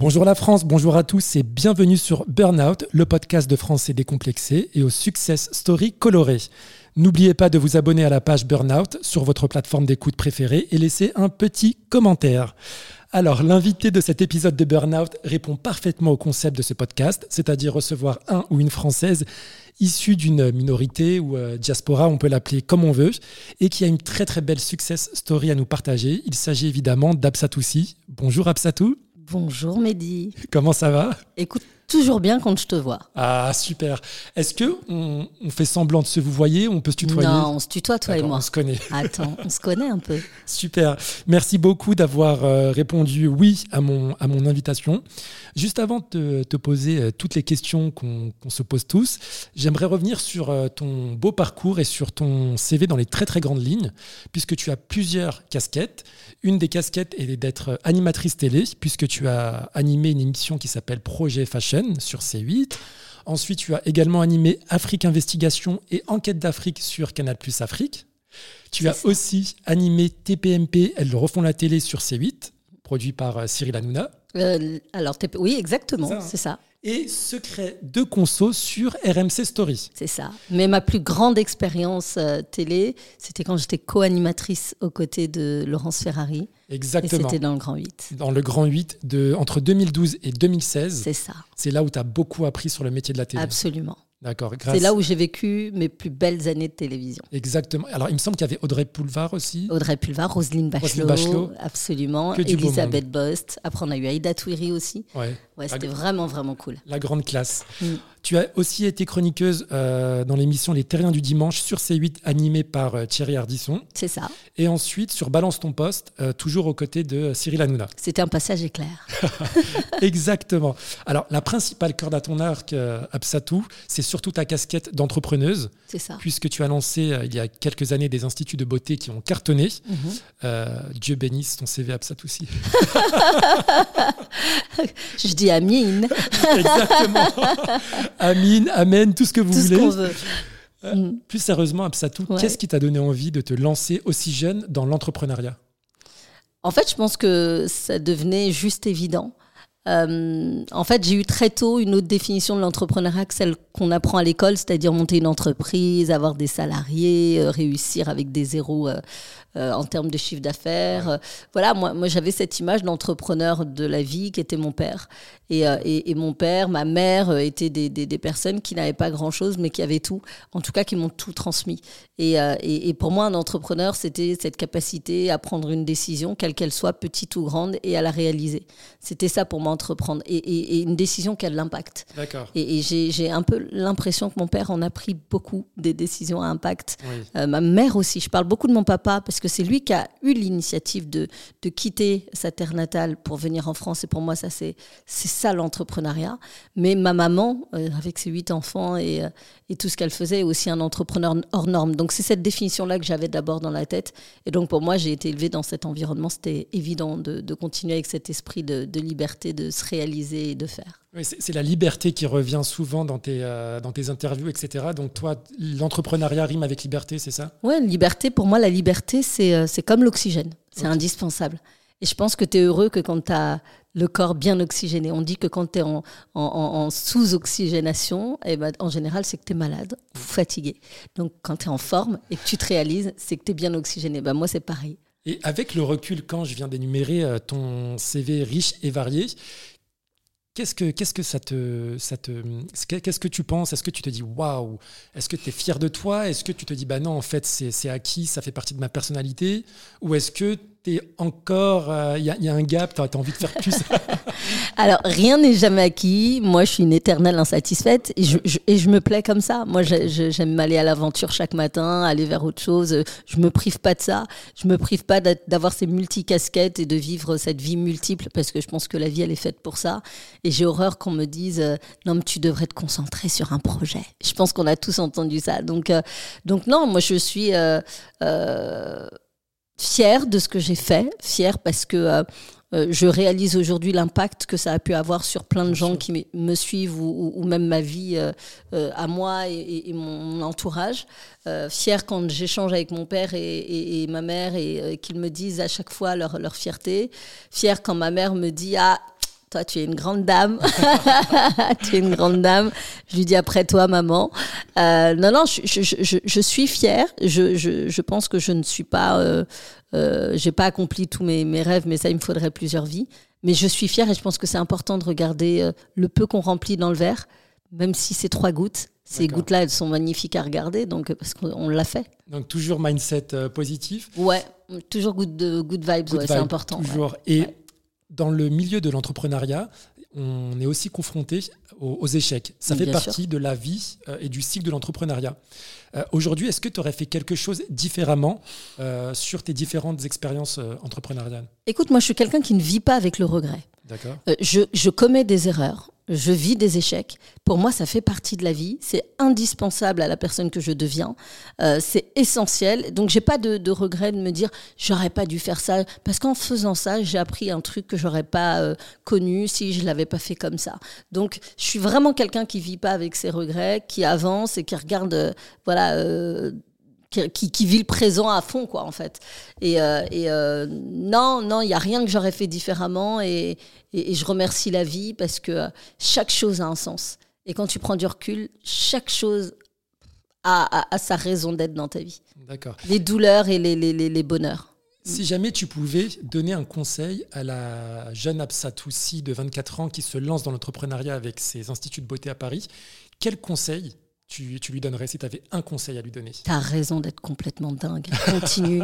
Bonjour la France, bonjour à tous et bienvenue sur Burnout, le podcast de français décomplexé et au success story coloré. N'oubliez pas de vous abonner à la page Burnout sur votre plateforme d'écoute préférée et laisser un petit commentaire. Alors, l'invité de cet épisode de Burnout répond parfaitement au concept de ce podcast, c'est-à-dire recevoir un ou une Française issue d'une minorité ou euh, diaspora, on peut l'appeler comme on veut, et qui a une très très belle success story à nous partager. Il s'agit évidemment d'Absatoussi. Bonjour Absatou. Bonjour Mehdi. Comment ça va? Écoute, toujours bien quand je te vois. Ah, super. Est-ce que on, fait semblant de se vous voyez On peut se tutoyer Non, on se tutoie, toi et moi. On se connaît. Attends, on se connaît un peu. Super. Merci beaucoup d'avoir euh, répondu oui à mon, à mon invitation. Juste avant de te, poser euh, toutes les questions qu'on se pose tous, j'aimerais revenir sur euh, ton beau parcours et sur ton CV dans les très très grandes lignes, puisque tu as plusieurs casquettes. Une des casquettes est d'être animatrice télé, puisque tu as animé une émission qui s'appelle Projet Fashion sur C8. Ensuite, tu as également animé Afrique Investigation et Enquête d'Afrique sur Canal Plus Afrique. Tu as aussi animé TPMP, elles refont la télé sur C8, produit par euh, Cyril Hanouna. Euh, alors, oui, exactement, hein. c'est ça et Secret de Conso sur RMC Story. C'est ça. Mais ma plus grande expérience euh, télé, c'était quand j'étais co-animatrice aux côtés de Laurence Ferrari. Exactement. c'était dans le Grand 8. Dans le Grand 8, de, entre 2012 et 2016. C'est ça. C'est là où tu as beaucoup appris sur le métier de la télé. Absolument. D'accord. C'est là où j'ai vécu mes plus belles années de télévision. Exactement. Alors, il me semble qu'il y avait Audrey Pulvar aussi. Audrey Pulvar, Roselyne Bachelot. Absolument. Elisabeth Bost. Après, on a eu Aïda Touiri aussi. Ouais. Ouais, c'était vraiment, vraiment cool. La grande classe. Mm. Tu as aussi été chroniqueuse euh, dans l'émission Les Terriens du Dimanche sur C8, animée par euh, Thierry Ardisson. C'est ça. Et ensuite sur Balance ton poste, euh, toujours aux côtés de Cyril Hanouna. C'était un passage éclair. Exactement. Alors, la principale corde à ton arc, Absatou, c'est surtout ta casquette d'entrepreneuse. C'est ça. Puisque tu as lancé il y a quelques années des instituts de beauté qui ont cartonné. Mhm. Dieu bénisse ton CV Absatou aussi. Je dis Amine. Exactement. Amine, Amen, tout ce que vous tout voulez. Ce veut. Euh, mm. Plus sérieusement, Absatou, qu'est-ce qui t'a donné envie de te lancer aussi jeune dans l'entrepreneuriat? En fait, je pense que ça devenait juste évident. Euh, en fait, j'ai eu très tôt une autre définition de l'entrepreneuriat que celle qu'on apprend à l'école, c'est-à-dire monter une entreprise, avoir des salariés, euh, réussir avec des zéros euh, en termes de chiffre d'affaires. voilà, moi, moi j'avais cette image d'entrepreneur de la vie qui était mon père. Et, et, mon père, ma mère étaient des, des, des personnes qui n'avaient pas grand-chose, mais qui avaient tout, en tout cas qui m'ont tout transmis. Et, et, pour moi, un entrepreneur, c'était cette capacité à prendre une décision, quelle qu'elle soit, petite ou grande, et à la réaliser. C'était ça pour moi entreprendre et, une décision qui a de l'impact. D'accord. Et, j'ai un peu l'impression que mon père en a pris beaucoup des décisions à impact. Euh, ma mère aussi. Je parle beaucoup de mon papa parce que c'est lui qui a eu l'initiative de, de quitter sa terre natale pour venir en France. Et pour moi, ça c'est ça l'entrepreneuriat. Mais ma maman, euh, avec ses huit enfants et, euh, et tout ce qu'elle faisait, est aussi un entrepreneur hors norme. Donc c'est cette définition-là que j'avais d'abord dans la tête. Et donc pour moi, j'ai été élevée dans cet environnement. C'était évident de, de, continuer avec cet esprit de, de liberté, de se réaliser et de faire. Oui, c'est la liberté qui revient souvent dans tes, euh, dans tes interviews, etc. Donc toi, l'entrepreneuriat rime avec liberté, c'est ça? Oui, liberté, pour moi, la liberté, c'est euh, comme l'oxygène. C'est indispensable. Et je pense que tu es heureux que quand tu as le corps bien oxygéné. On dit que quand tu es en, sous-oxygénation, eh ben, en général, c'est que tu es malade fatigué. Donc quand tu es en forme et que tu te réalises, c'est que tu es bien oxygéné. Ben, moi, c'est pareil. Et avec le recul, quand je viens d'énumérer euh, ton CV riche et varié, Qu'est-ce que, qu'est-ce que ça te, ça te, qu'est-ce que tu penses? Est-ce que tu te dis waouh Est-ce que tu es fier de toi? Est-ce que tu te dis bah non en fait c'est acquis, ça fait partie de ma personnalité? Ou est-ce que t'es encore, il euh, y, a un gap, tu as, envie de faire plus Alors, rien n'est jamais acquis. Moi, je suis une éternelle insatisfaite et je, et je me plais comme ça. Moi, j'aime aller à l'aventure chaque matin, aller vers autre chose. Je me prive pas de ça. Je me prive pas d'avoir ces multicasquettes et de vivre cette vie multiple parce que je pense que la vie, elle est faite pour ça. Et j'ai horreur qu'on me dise euh, non, mais tu devrais te concentrer sur un projet. Je pense qu'on a tous entendu ça. Donc, euh, donc non, moi, je suis fière de ce que j'ai fait, fière parce que euh, euh, je réalise aujourd'hui l'impact que ça a pu avoir sur plein de gens qui me suivent ou, même ma vie euh, à moi et, mon entourage. fière quand j'échange avec mon père et, ma mère et qu'ils me disent à chaque fois leur, leur fierté. Fière quand ma mère me dit Ah, toi, tu es une grande dame. tu es une grande dame. Je lui dis après toi, maman. Euh, non, non, je, je, je, je suis fière. Je, je, pense que je ne suis pas, euh, euh, j'ai pas accompli tous mes, mes, rêves, mais ça, il me faudrait plusieurs vies. Mais je suis fière et je pense que c'est important de regarder euh, le peu qu'on remplit dans le verre, même si c'est trois gouttes. Ces gouttes-là, elles sont magnifiques à regarder, donc parce qu'on l'a fait. Donc toujours mindset positif. Ouais, toujours good, good vibes, ouais, c'est important. Toujours. Et dans le milieu de l'entrepreneuriat, on est aussi confronté aux, échecs. Ça fait partie de la vie euh, et du cycle de l'entrepreneuriat. Euh, aujourd'hui, est-ce que tu aurais fait quelque chose différemment euh, sur tes différentes expériences entrepreneuriales? Écoute, moi, je suis quelqu'un qui ne vit pas avec le regret. D'accord. je, je commets des erreurs je vis des échecs. Pour moi, ça fait partie de la vie. C'est indispensable à la personne que je deviens. Euh, c'est essentiel. Donc, j'ai pas de, de, regret de me dire j'aurais pas dû faire ça parce qu'en faisant ça, j'ai appris un truc que j'aurais pas euh, connu si je l'avais pas fait comme ça. Donc, je suis vraiment quelqu'un qui vit pas avec ses regrets, qui avance et qui regarde, euh, voilà qui, qui, vit le présent à fond, quoi, en fait. Et, euh, et euh, non, non, il n'y a rien que j'aurais fait différemment. Et, et, je remercie la vie parce que chaque chose a un sens. Et quand tu prends du recul, chaque chose a, a, sa raison d'être dans ta vie. D'accord. Les douleurs et les, les, les, bonheurs. Si jamais tu pouvais donner un conseil à la jeune Absatoussi de 24 ans qui se lance dans l'entrepreneuriat avec ses instituts de beauté à Paris, quel conseil tu, lui donnerais si tu avais un conseil à lui donner Tu as raison d'être complètement dingue. Continue,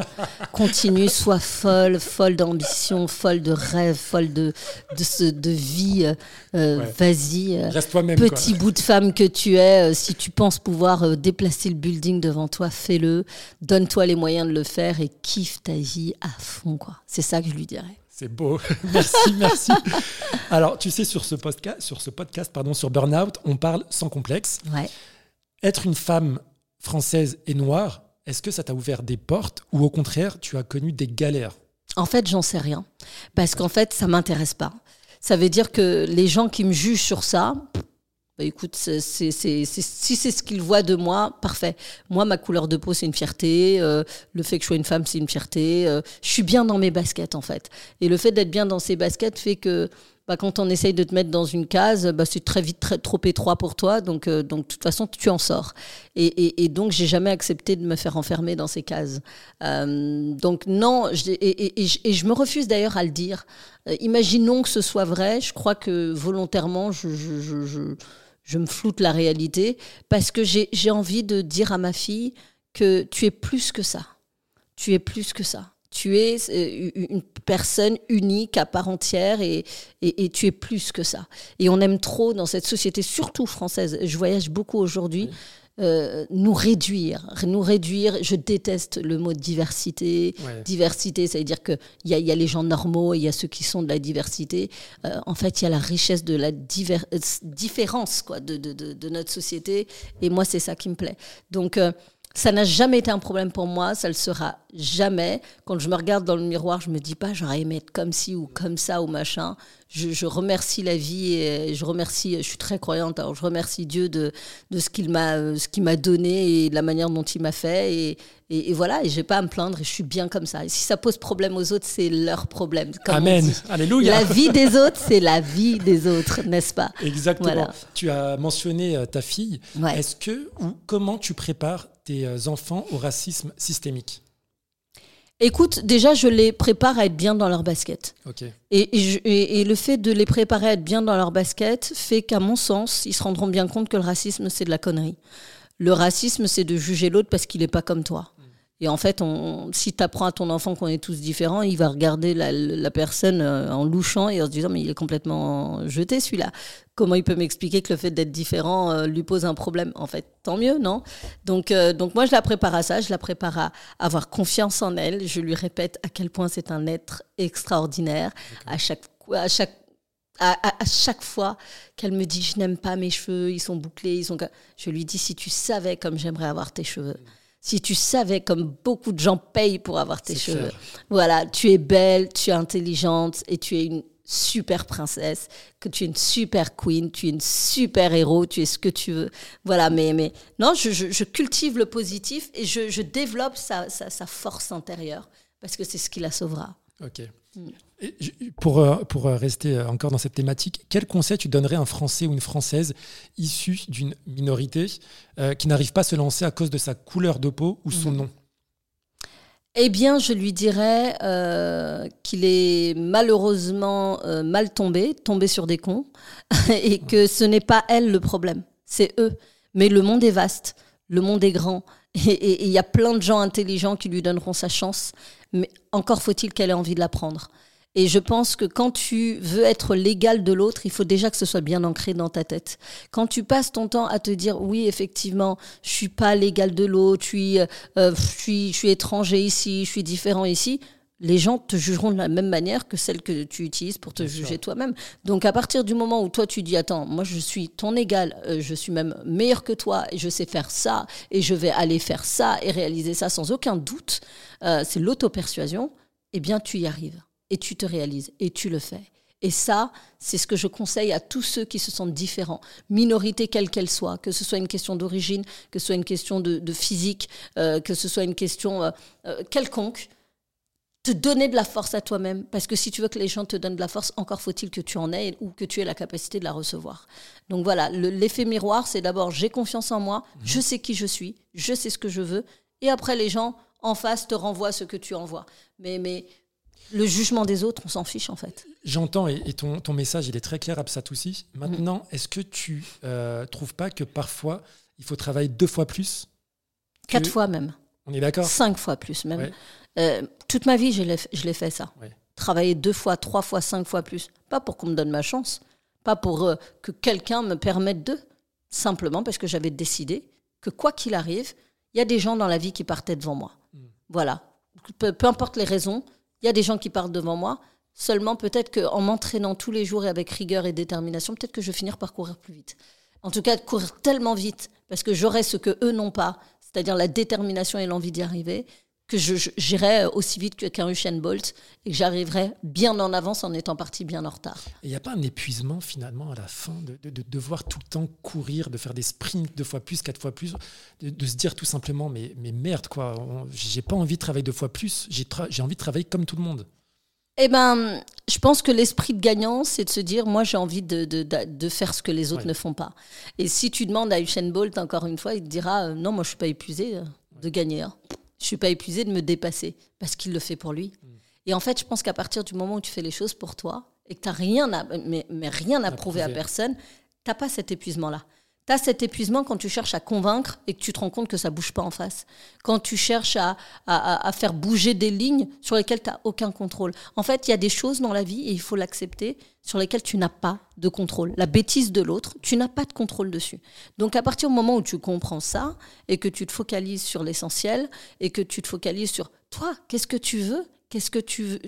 continue, sois folle, folle d'ambition, folle de rêve, folle de, de, de vie. Euh, vas-y. Euh, Reste toi-même. Petit bout de femme que tu es, euh, si tu penses pouvoir déplacer le building devant toi, fais-le. Donne-toi les moyens de le faire et kiffe ta vie à fond. quoi. C'est ça que je lui dirais. C'est beau. merci, merci. Alors, tu sais, sur ce podcast, sur, ce podcast pardon, sur Burnout, on parle sans complexe. Ouais. Être une femme française et noire, est-ce que ça t'a ouvert des portes ou au contraire, tu as connu des galères? En fait, j'en sais rien. Parce qu'en fait, ça m'intéresse pas. Ça veut dire que les gens qui me jugent sur ça, bah écoute, si c'est ce qu'ils voient de moi, parfait. Moi, ma couleur de peau, c'est une fierté. Euh, le fait que je sois une femme, c'est une fierté. Euh, je suis bien dans mes baskets, en fait. Et le fait d'être bien dans ces baskets fait que bah, quand on essaye de te mettre dans une case, bah, c'est très vite trop étroit pour toi. Donc, euh, donc, de toute façon, tu en sors. Et, et, et donc, j'ai jamais accepté de me faire enfermer dans ces cases. Euh, donc, non, et, je me refuse d'ailleurs à le dire. Euh, imaginons que ce soit vrai. Je crois que volontairement, je, je, je, je me floute la réalité parce que j'ai envie de dire à ma fille que tu es plus que ça. Tu es plus que ça tu es euh, une personne unique à part entière et, et, tu es plus que ça. Et on aime trop dans cette société, surtout française, je voyage beaucoup aujourd'hui, euh, nous réduire. Nous réduire, je déteste le mot diversité. Diversité, ça veut dire qu'il y a, y a les gens normaux et il y a ceux qui sont de la diversité. Euh, en fait, il y a la richesse de la différence quoi, de, de, de, notre société. Et moi, c'est ça qui me plaît. Donc, ça n'a jamais été un problème pour moi, ça le sera jamais. Quand je me regarde dans le miroir, je me dis pas j'aurais aimé être comme ci ou comme ça ou machin. Je, remercie la vie et je remercie, je suis très croyante, alors je remercie Dieu de, de ce qu'il m'a, ce qu'il m'a donné et de la manière dont il m'a fait et, et, voilà, et j'ai pas à me plaindre et je suis bien comme ça. Et si ça pose problème aux autres, c'est leur problème. Amen. Alléluia. La vie des autres, c'est la vie des autres, n'est-ce pas? Exactement. Tu as mentionné euh, ta fille. Est-ce que ou comment tu prépares tes euh, enfants au racisme systémique Écoute, déjà, je les prépare à être bien dans leur basket. Et, et, le fait de les préparer à être bien dans leur basket fait qu'à mon sens, ils se rendront bien compte que le racisme, c'est de la connerie. Le racisme, c'est de juger l'autre parce qu'il n'est pas comme toi. Et en fait, on, si tu apprends à ton enfant qu'on est tous différents, il va regarder la, la, personne euh, en louchant et en se disant mais il est complètement jeté celui-là. Comment il peut m'expliquer que le fait d'être différent euh, lui pose un problème? En fait, tant mieux, non? Donc, euh, donc moi, je la prépare à ça, je la prépare à avoir confiance en elle. Je lui répète à quel point c'est un être extraordinaire. À chaque, à chaque à, à, chaque fois qu'elle me dit je n'aime pas mes cheveux, ils sont bouclés, ils sont je lui dis si tu savais comme j'aimerais avoir tes cheveux si tu savais comme beaucoup de gens payent pour avoir tes cheveux. Voilà, tu es belle, tu es intelligente et tu es une super princesse, que tu es une super queen, tu es une super héros, tu es ce que tu veux. Voilà, mais, mais non, je, je, cultive le positif et je, je développe sa, sa, sa, force intérieure parce que c'est ce qui la sauvera. Ok. Pour, euh, pour rester encore dans cette thématique, quel conseil tu donnerais à un Français ou une Française issue d'une minorité qui n'arrive pas à se lancer à cause de sa couleur de peau ou son mm. nom? Eh bien, je lui dirais euh, qu'il est malheureusement euh, mal tombé, tombé sur des cons, et que ce n'est pas elle le problème, c'est eux. Mais le monde est vaste, le monde est grand, et il y a plein de gens intelligents qui lui donneront sa chance, mais encore faut-il qu'elle ait envie de la prendre. Et je pense que quand tu veux être l'égal de l'autre, il faut déjà que ce soit bien ancré dans ta tête. Quand tu passes ton temps à te dire oui, effectivement, je suis pas l'égal de l'autre, je suis, euh, je suis, je suis étranger ici, je suis différent ici, les gens te jugeront de la même manière que celle que tu utilises pour te juger toi-même. Donc à partir du moment où toi tu dis attends, moi je suis ton égal, euh, je suis même meilleur que toi et je sais faire ça et je vais aller faire ça et réaliser ça sans aucun doute, euh, c'est l'auto-persuasion, eh bien tu y arrives et tu te réalises et tu le fais. Et ça, c'est ce que je conseille à tous ceux qui se sentent différents, minorité quelle qu'elle soit, que ce soit une question d'origine, que ce soit une question de, physique, euh, que ce soit une question euh, euh, quelconque, te donner de la force à toi-même, parce que si tu veux que les gens te donnent de la force, encore faut-il que tu en aies ou que tu aies la capacité de la recevoir. Donc voilà, l'effet miroir, c'est d'abord j'ai confiance en moi, mmh. je sais qui je suis, je sais ce que je veux, et après les gens en face te renvoient ce que tu envoies. Mais, mais le jugement des autres, on s'en fiche en fait. J'entends et, ton, ton, message, il est très clair, aussi. Maintenant, mm. est-ce que tu euh, trouves pas que parfois, il faut travailler deux fois plus Quatre fois même. On est d'accord? Cinq fois plus même. Euh, toute ma vie, je l'ai fait ça. Travailler deux fois, trois fois, cinq fois plus. Pas pour qu'on me donne ma chance, pas pour euh, que quelqu'un me permette de. Simplement parce que j'avais décidé que quoi qu'il arrive, il y a des gens dans la vie qui partaient devant moi. Mm. Voilà. peu, importe les raisons, il y a des gens qui partent devant moi. Seulement, peut-être qu'en m'entraînant tous les jours et avec rigueur et détermination, peut-être que je vais finir par courir plus vite. En tout cas, courir tellement vite, parce que j'aurai ce que eux n'ont pas, c'est-à-dire la détermination et l'envie d'y arriver, que j'irai aussi vite qu'un Usain Bolt et que j'arriverai bien en avance en étant parti bien en retard. Il n'y a pas un épuisement finalement à la fin de, devoir tout le temps courir, de faire des sprints deux fois plus, quatre fois plus, de, se dire tout simplement mais, mais merde quoi, j'ai pas envie de travailler deux fois plus, j'ai envie de travailler comme tout le monde. Eh ben, je pense que l'esprit de gagnant, c'est de se dire, moi, j'ai envie de, de, faire ce que les autres ne font pas. Et si tu demandes à Usain Bolt, encore une fois, il te dira, euh, non, moi, je suis pas épuisé euh, de gagner. Hein. Je suis pas épuisé de me dépasser parce qu'il le fait pour lui. Mm. Et en fait, je pense qu'à partir du moment où tu fais les choses pour toi et que tu n'as rien à, mais, mais rien à prouver à personne, tu n'as pas cet épuisement-là. Tu as cet épuisement quand tu cherches à convaincre et que tu te rends compte que ça bouge pas en face. Quand tu cherches à, à, à faire bouger des lignes sur lesquelles tu n'as aucun contrôle. En fait, il y a des choses dans la vie, et il faut l'accepter, sur lesquelles tu n'as pas de contrôle. La bêtise de l'autre, tu n'as pas de contrôle dessus. Donc à partir du moment où tu comprends ça et que tu te focalises sur l'essentiel et que tu te focalises sur toi, qu'est-ce que tu veux? Qu'est-ce que tu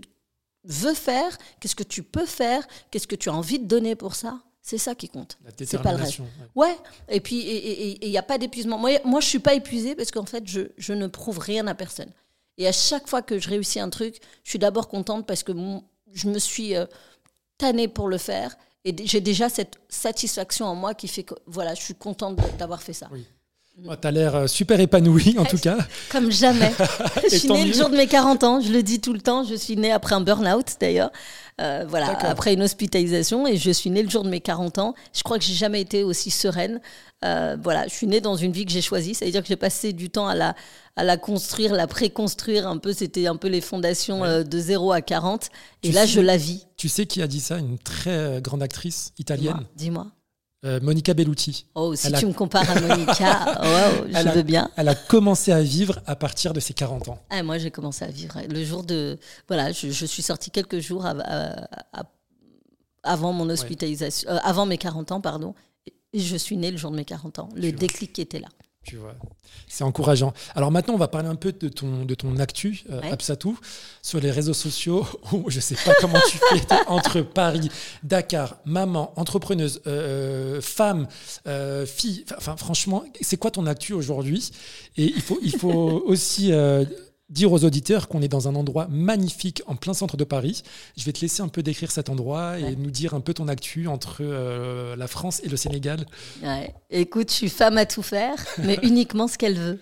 veux faire? Qu'est-ce que tu peux faire? Qu'est-ce que tu as envie de donner pour ça? C'est ça qui compte. C'est pas le reste. Ouais. Et puis, il n'y a pas d'épuisement. Moi, moi, je suis pas épuisée parce qu'en fait, je, je, ne prouve rien à personne. Et à chaque fois que je réussis un truc, je suis d'abord contente parce que je me suis euh, tannée pour le faire. Et j'ai déjà cette satisfaction en moi qui fait que voilà, je suis contente d'avoir fait ça. Oui. Tu as l'air euh, super épanoui en tout cas. Comme jamais. je suis née le jour de mes 40 ans, je le dis tout le temps. Je suis née après un burn-out d'ailleurs. Euh, voilà, après une hospitalisation et je suis née le jour de mes 40 ans. Je crois que j'ai jamais été aussi sereine. Euh, voilà, je suis née dans une vie que j'ai choisie, c'est-à-dire que j'ai passé du temps à la, à la construire, la préconstruire un peu. C'était un peu les fondations de 0 à 40. Et là, je la vis. Tu sais qui a dit ça Une très grande actrice italienne? Dis-moi. Euh, Monica Bellucci. Oh, si tu me compares à Monica, oh, je veux bien. Elle a commencé à vivre à partir de ses 40 ans. Ah, moi, j'ai commencé à vivre le jour de. Voilà, je, suis sortie quelques jours avant mon hospitalisation, euh, avant mes 40 ans, pardon. Et je suis née le jour de mes 40 ans. Le déclic qui était là. Tu vois, c'est encourageant. Alors maintenant, on va parler un peu de ton, de ton actu, euh, Absatou, sur les réseaux sociaux. Où je ne sais pas comment tu fais entre Paris, Dakar, maman, entrepreneuse, euh, euh, femme, fille. Enfin, franchement, c'est quoi ton actu aujourd'hui? Et il faut, il faut aussi dire aux auditeurs qu'on est dans un endroit magnifique en plein centre de Paris. Je vais te laisser un peu décrire cet endroit et nous dire un peu ton actu entre euh, la France et le Sénégal. Écoute, je suis femme à tout faire, mais uniquement ce qu'elle veut.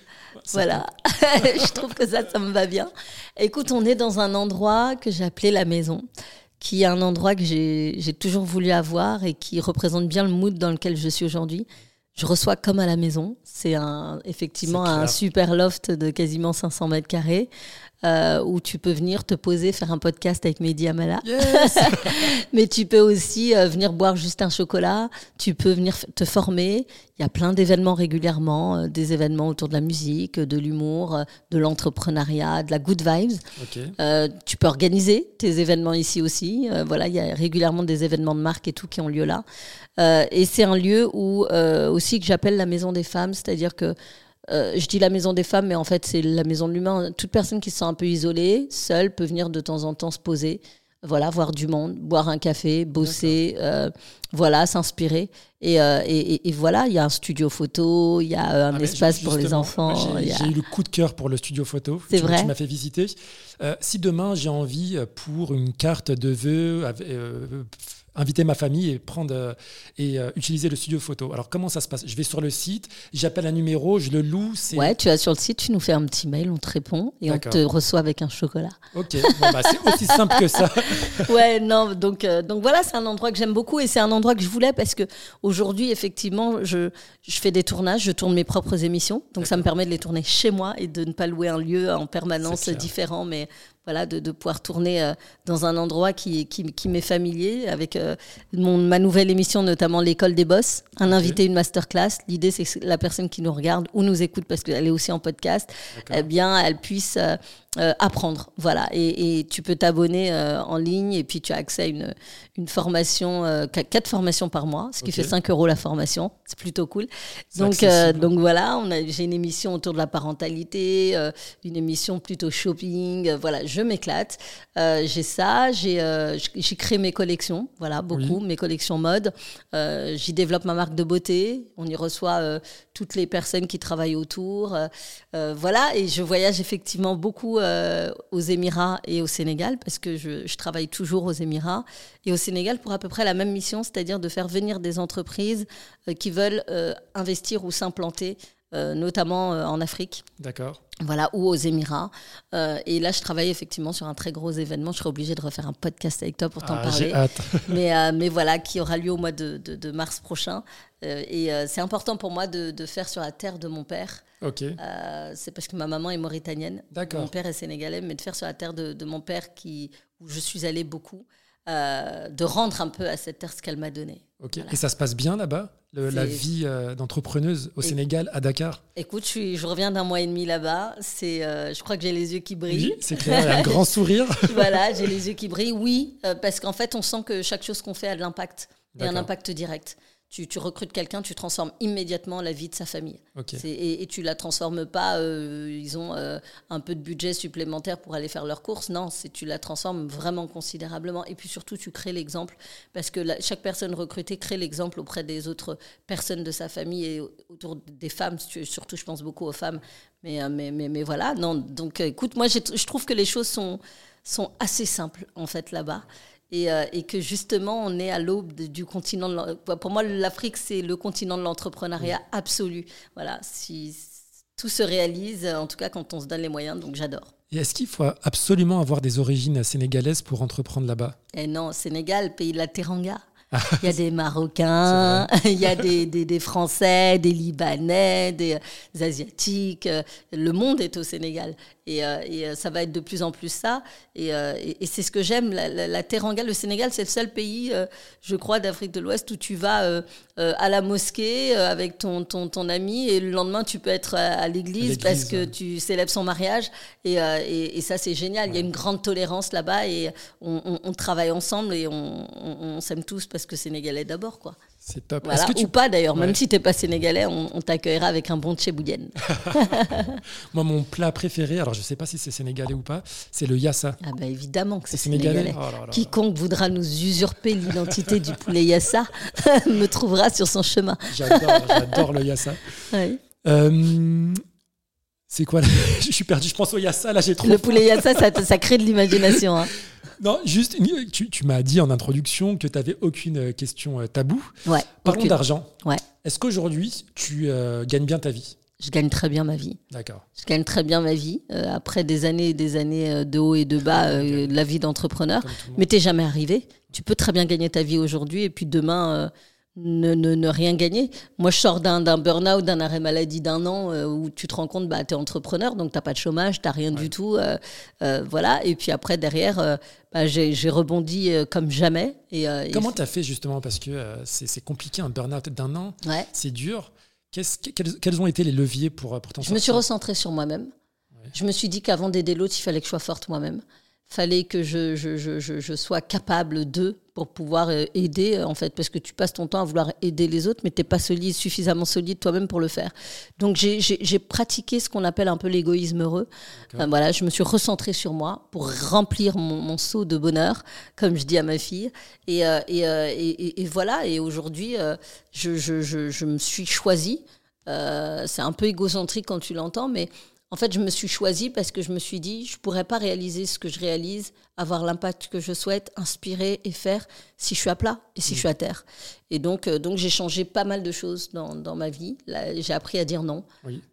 voilà, je trouve que ça, ça me va bien. Écoute, on est dans un endroit que j'ai appelé la maison qui est un endroit que j'ai toujours voulu avoir et qui représente bien le mood dans lequel je suis aujourd'hui. Je reçois comme à la maison. C'est un, effectivement un super loft de quasiment 500 mètres carrés. Euh, où tu peux venir te poser, faire un podcast avec Mehdi Amala. Mais tu peux aussi euh, venir boire juste un chocolat, tu peux venir te former. Il y a plein d'événements régulièrement, euh, des événements autour de la musique, de l'humour, de l'entrepreneuriat, de la good vibes. tu peux organiser tes événements ici aussi. voilà, il y a régulièrement des événements de marque et tout qui ont lieu là. et c'est un lieu où aussi que j'appelle la maison des femmes, c'est-à-dire que euh, je dis la maison des femmes, mais en fait, c'est la maison de l'humain. Toute personne qui se sent un peu isolée, seule, peut venir de temps en temps se poser, voilà, voir du monde, boire un café, bosser, euh, voilà, s'inspirer. Euh, et, et, voilà, il y a un studio photo, il y a un ah, espace pour les enfants. J'ai eu le coup de cœur pour le studio photo. C'est vrai. Tu m'as fait visiter. si demain j'ai envie pour une carte de vœux inviter ma famille et prendre euh, et euh, utiliser le studio photo. Alors comment ça se passe? Je vais sur le site, j'appelle un numéro, je le loue. Ouais, tu vas sur le site, tu nous fais un petit mail, on te répond et on te reçoit avec un chocolat. Ok, bah, c'est aussi simple que ça. ouais, non, donc euh, donc voilà, c'est un endroit que j'aime beaucoup et c'est un endroit que je voulais parce que aujourd'hui effectivement, je je fais des tournages, je tourne mes propres émissions, donc ça me permet de les tourner chez moi et de ne pas louer un lieu en permanence différent, mais voilà, de, pouvoir tourner euh, dans un endroit qui, qui, m'est familier, avec euh, mon, ma nouvelle émission, notamment l'école des boss, un invité, une masterclass. L'idée, c'est que la personne qui nous regarde ou nous écoute, parce qu'elle est aussi en podcast, eh bien, elle puisse euh, euh, apprendre. Voilà. Et, tu peux t'abonner euh, en ligne et puis tu as accès à une, une formation, euh, quatre formations par mois, ce qui fait 5 euros la formation. C'est plutôt cool. Donc, donc voilà, on a, j'ai une émission autour de la parentalité, une émission plutôt shopping. voilà, je m'éclate. j'ai ça, j'ai, j'ai créé mes collections, voilà, beaucoup, mes collections mode. j'y développe ma marque de beauté. On y reçoit toutes les personnes qui travaillent autour. voilà, et je voyage effectivement beaucoup euh, aux Émirats et au Sénégal, parce que je, travaille toujours aux Émirats et au Sénégal pour à peu près la même mission, c'est-à-dire de faire venir des entreprises euh, qui veulent euh, investir ou s'implanter, notamment en Afrique. D'accord. Voilà, ou aux Émirats. et là, je travaille effectivement sur un très gros événement. Je serai obligée de refaire un podcast avec toi pour t'en ah, parler. Hâte. mais, mais voilà, qui aura lieu au mois de, de mars prochain. et c'est important pour moi de, de, faire sur la terre de mon père. Ok. Euh, c'est parce que ma maman est mauritanienne. Mon père est sénégalais, mais de faire sur la terre de, mon père, qui, où je suis allée beaucoup, euh, de rendre un peu à cette terre ce qu'elle m'a donné. Et ça se passe bien là-bas la vie euh, d'entrepreneuse au Sénégal, à Dakar Écoute, je, suis, je reviens d'un mois et demi là-bas. C'est, je crois que j'ai les yeux qui brillent. Oui, c'est clair, un grand sourire. voilà, j'ai les yeux qui brillent. Oui, parce qu'en fait, on sent que chaque chose qu'on fait a de l'impact et un impact direct tu, recrutes quelqu'un, tu transformes immédiatement la vie de sa famille. Et, et, tu la transformes pas, euh, ils ont euh, un peu de budget supplémentaire pour aller faire leurs courses. Non, tu la transformes vraiment considérablement. Et puis surtout, tu crées l'exemple parce que chaque personne recrutée crée l'exemple auprès des autres personnes de sa famille et autour des femmes. Surtout, je pense beaucoup aux femmes. Mais, euh, mais, mais, mais voilà. Non, donc, écoute, moi, je trouve que les choses sont, sont assez simples en fait là-bas. Euh, et, que justement, on est à l'aube du continent. De pour moi, l'Afrique, c'est le continent de l'entrepreneuriat absolu. Voilà, si tout se réalise, en tout cas quand on se donne les moyens, donc j'adore. Et est-ce qu'il faut absolument avoir des origines sénégalaises pour entreprendre là-bas? Eh non, Sénégal, pays de la Teranga. Il y a des Marocains, il y a des, des, des, Français, des Libanais, des, Asiatiques. Le monde est au Sénégal. Et, euh, et, ça va être de plus en plus ça. Et, euh, et c'est ce que j'aime. La, la, la, Teranga, le Sénégal, c'est le seul pays, euh, je crois, d'Afrique de l'Ouest où tu vas à la mosquée avec ton, ton, ton, ami et le lendemain, tu peux être à, l'église parce que tu célèbres son mariage. Et, ça, c'est génial. Il y a une grande tolérance là-bas et on, on, on, travaille ensemble et on, on s'aime tous parce que Sénégalais d'abord, quoi. C'est top. Voilà, Ou pas d'ailleurs, même si tu n'es pas sénégalais, on, t'accueillera avec un bon tchéboudienne. Moi, mon plat préféré, alors je ne sais pas si c'est sénégalais ou pas, c'est le yassa. Ah bah évidemment que c'est sénégalais. Oh Quiconque voudra nous usurper l'identité du poulet yassa me trouvera sur son chemin. J'adore, j'adore le yassa. Euh, C'est quoi Je suis perdu, je pense au yassa, là j'ai trop. Le poulet yassa, ça, ça crée de l'imagination. Hein. Non, juste, tu, tu m'as dit en introduction que tu n'avais aucune question euh, tabou. Ouais. Parlons d'argent. Ouais. Est-ce qu'aujourd'hui, tu euh, gagnes bien ta vie? Je gagne très bien ma vie. D'accord. Je gagne très bien ma vie. Euh, après des années et des années de haut et de bas, de la vie d'entrepreneur. Mais t'es jamais arrivé. Tu peux très bien gagner ta vie aujourd'hui et puis demain ne, ne, ne, rien gagner. Moi, je sors d'un burn-out, d'un arrêt maladie d'un an euh, où tu te rends compte, bah, tu es entrepreneur, donc tu pas de chômage, tu rien du tout. Euh, euh, voilà. Et puis après, derrière, bah, j'ai rebondi comme jamais. Et, Comment tu as fait justement Parce que c'est compliqué, un burn-out d'un an, ouais. c'est dur. quels, quels, ont été les leviers pour, pour t'en Je me suis recentrée sur moi-même. Je me suis dit qu'avant d'aider l'autre, il fallait que je sois forte moi-même fallait que je, je, je, je sois capable de pour pouvoir euh, aider en fait parce que tu passes ton temps à vouloir aider les autres mais tu n'es pas solide suffisamment solide toi-même pour le faire. Donc j'ai pratiqué ce qu'on appelle un peu l'égoïsme heureux. Voilà je me suis recentrée sur moi pour remplir mon, mon, seau de bonheur comme je dis à ma fille. Et, euh, euh, et, et, voilà et aujourd'hui je, je, me suis choisie. C'est un peu égocentrique quand tu l'entends mais en fait, je me suis choisie parce que je me suis dit, je ne pourrais pas réaliser ce que je réalise, avoir l'impact que je souhaite, inspirer et faire si je suis à plat et si je suis à terre. Et donc, euh, donc j'ai changé pas mal de choses dans, dans ma vie. J'ai appris à dire non.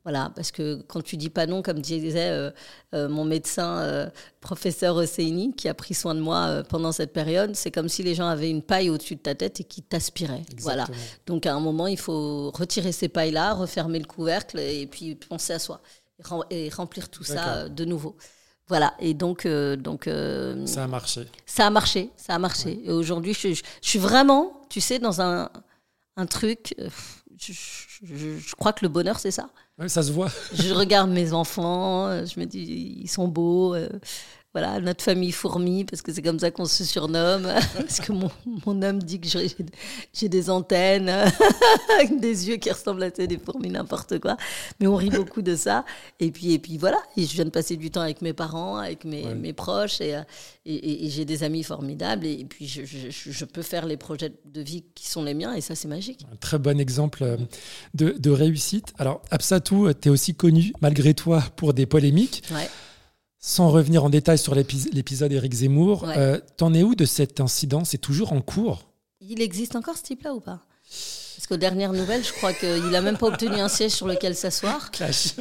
Voilà, parce que quand tu dis pas non, comme disait euh, euh, mon médecin, professeur Hosseini, qui a pris soin de moi pendant cette période, c'est comme si les gens avaient une paille au-dessus de ta tête et qui t'aspiraient. Voilà. Donc à un moment, il faut retirer ces pailles-là, refermer le couvercle et puis penser à soi et remplir tout ça euh, de nouveau. Voilà, et donc. Euh, donc euh, ça a marché. Ça a marché, ça a marché. Et aujourd'hui, je, suis vraiment, tu sais, dans un, un truc. Je, je, crois que le bonheur, c'est ça. ça se voit. je regarde mes enfants, je me dis, ils sont beaux voilà, notre famille fourmi, parce que c'est comme ça qu'on se surnomme. parce que mon, mon homme dit que j'ai des antennes, des yeux qui ressemblent à des fourmis, n'importe quoi. Mais on rit beaucoup de ça. Et puis, et puis voilà, et je viens de passer du temps avec mes parents, avec mes, mes proches, et, et, et, j'ai des amis formidables. Et, puis, je, je, je, peux faire les projets de vie qui sont les miens, et ça, c'est magique. Un très bon exemple euh, de, de réussite. Alors, Absatou, tu es aussi connu, malgré toi, pour des polémiques. Ouais. Sans revenir en détail sur l'épisode Éric Zemmour, euh, t'en es où de cet incident? C'est toujours en cours? Il existe encore ce type-là ou pas? Parce qu'aux dernières nouvelles, je crois qu'il n'a même pas obtenu un siège sur lequel s'asseoir.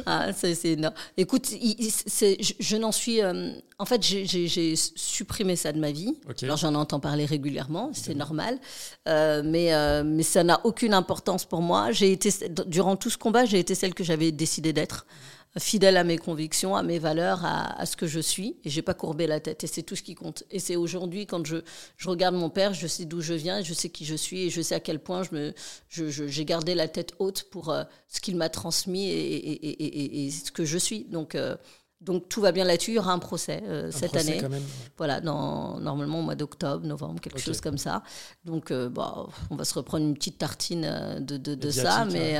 Ah, c'est. Écoute, je, n'en suis. Euh, en fait, j'ai, supprimé ça de ma vie. Alors, j'en entends parler régulièrement, c'est normal. Euh, mais, mais ça n'a aucune importance pour moi. J'ai été, durant tout ce combat, j'ai été celle que j'avais décidé d'être fidèle à mes convictions, à mes valeurs, à, ce que je suis. Et j'ai pas courbé la tête. Et c'est tout ce qui compte. Et c'est aujourd'hui, quand je, je, regarde mon père, je sais d'où je viens, je sais qui je suis, et je sais à quel point je me, j'ai je, gardé la tête haute pour euh, ce qu'il m'a transmis et, et, et, et, ce que je suis. Donc, euh, donc tout va bien là-dessus. Il y aura un procès euh, cette année. Voilà, dans, normalement au mois d'octobre, novembre, quelque chose comme ça. Donc euh, bah, on va se reprendre une petite tartine euh, de, de, ça, mais,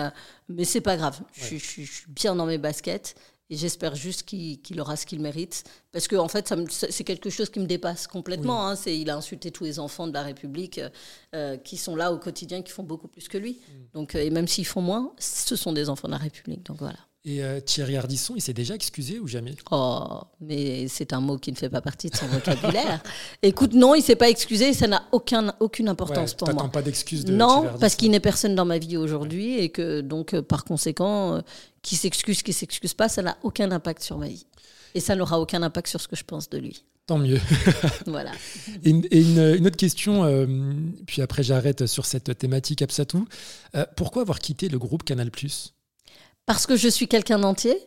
mais c'est pas grave. Je, suis bien dans mes baskets et j'espère juste qu'il aura ce qu'il mérite. Parce que en fait, c'est quelque chose qui me dépasse complètement. Hein. il a insulté tous les enfants de la République qui sont là au quotidien, qui font beaucoup plus que lui. Mm. Donc, et même s'ils font moins, ce sont des enfants de la République. Donc voilà. Et euh, Thierry Ardisson, il s'est déjà excusé ou jamais? Oh, mais c'est un mot qui ne fait pas partie de son vocabulaire. Écoute, non, il s'est pas excusé, ça n'a aucun, aucune importance pour moi. pas d'excuses de Non, parce qu'il n'est personne dans ma vie aujourd'hui et que donc euh, par conséquent, euh, qui s'excuse, qui s'excuse pas, ça n'a aucun impact sur ma vie. Et ça n'aura aucun impact sur ce que je pense de lui. Tant mieux. voilà. Et, une, autre question, puis après j'arrête sur cette thématique Absatou. pourquoi avoir quitté le groupe Canal parce que je suis quelqu'un d'entier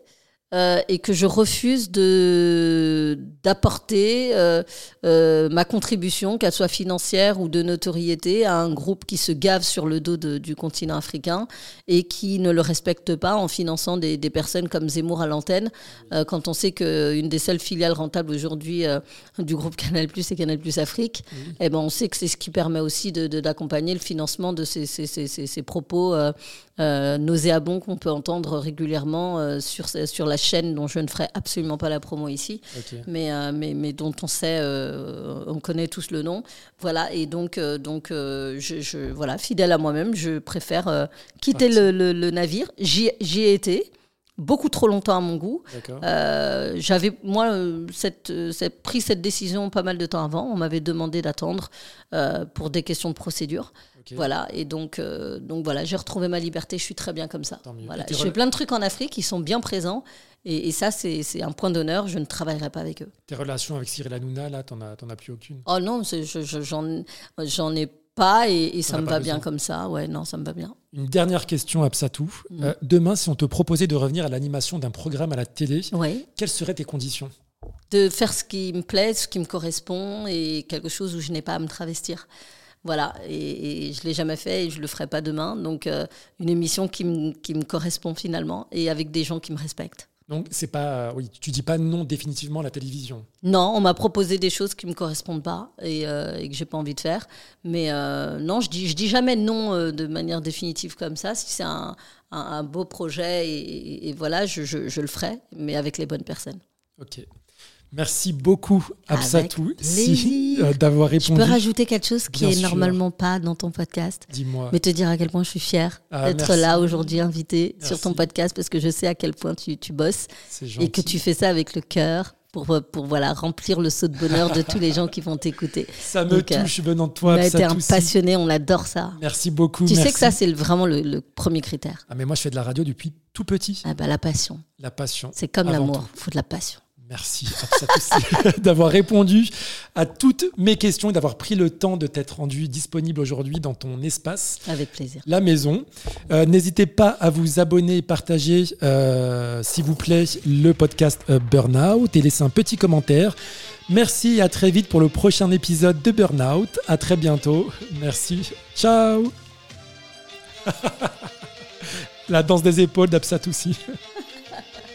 euh, et que je refuse de d'apporter euh, euh, ma contribution, qu'elle soit financière ou de notoriété, à un groupe qui se gave sur le dos de, du continent africain et qui ne le respecte pas en finançant des, des personnes comme Zemmour à l'antenne, quand on sait qu'une des seules filiales rentables aujourd'hui du groupe Canal Plus et Canal Plus Afrique, eh ben on sait que c'est ce qui permet aussi d'accompagner de, le financement de ces, ces, ces, ces propos nauséabonds qu'on peut entendre régulièrement sur, sur la chaîne dont je ne ferai absolument pas la promo ici, mais, euh, mais, mais, dont on sait, euh, on connaît tous le nom. Voilà, et donc, euh, donc je, voilà, fidèle à moi-même, je préfère quitter le, le, navire. J'y ai été. beaucoup trop longtemps à mon goût. Euh, J'avais, moi, cette, cette- pris cette décision pas mal de temps avant. On m'avait demandé d'attendre euh, pour des questions de procédure. Voilà, et donc, euh, donc voilà, j'ai retrouvé ma liberté, je suis très bien comme ça. Voilà. Je fais plein de trucs en Afrique qui sont bien présents, et, et ça, c'est un point d'honneur, je ne travaillerai pas avec eux. Tes relations avec Cyril Hanouna, là, t'en as, as plus aucune? Oh non, je- je- j'en j'en ai pas, et, et ça me va bien comme ça. Ouais, non, ça me va bien. Une dernière question, Absatou. Mhm. Euh, demain, si on te proposait de revenir à l'animation d'un programme à la télé, quelles seraient tes conditions? De faire ce qui me plaît, ce qui me correspond et quelque chose où je n'ai pas à me travestir. Voilà, et, et je l'ai jamais fait et je le ferai pas demain. Donc euh, une émission qui me, qui me correspond finalement et avec des gens qui me respectent. Donc, c'est pas. Oui, tu dis pas non définitivement à la télévision. Non, on m'a proposé des choses qui me correspondent pas et, euh, et que j'ai pas envie de faire. Mais euh, non, je dis, je dis jamais non euh, de manière définitive comme ça. Si c'est un, un- un beau projet et, et- et voilà, je, je- je le ferai, mais avec les bonnes personnes. Ok. Merci beaucoup, Absatou, si, euh, d'avoir Je répondu. peux rajouter quelque chose qui Bien est sûr. normalement pas dans ton podcast Dis-moi. Mais te dire à quel point je suis fière Ah, d'être là aujourd'hui invitée sur ton podcast parce que je sais à quel point tu, tu bosses et que tu fais ça avec le cœur pour, pour voilà, remplir le saut de bonheur de tous les gens qui vont t'écouter. Ça me Donc, euh, touche venant de toi, Mais t'es un passionné, on adore ça. Merci beaucoup. Tu sais que ça, c'est vraiment le, le premier critère. Ah, mais moi, je fais de la radio depuis tout petit. Ah bah, la passion. La passion. C'est comme l'amour. Il faut de la passion. Merci d'avoir répondu à toutes mes questions et d'avoir pris le temps de t'être rendu disponible aujourd'hui dans ton espace. Avec plaisir. la maison. Euh, N'hésitez pas à vous abonner et partager, euh, s'il vous plaît, le podcast euh, Burnout et laisser un petit commentaire. Merci et à très vite pour le prochain épisode de Burnout. À très bientôt. Merci. Ciao. La danse des épaules d'Absat aussi.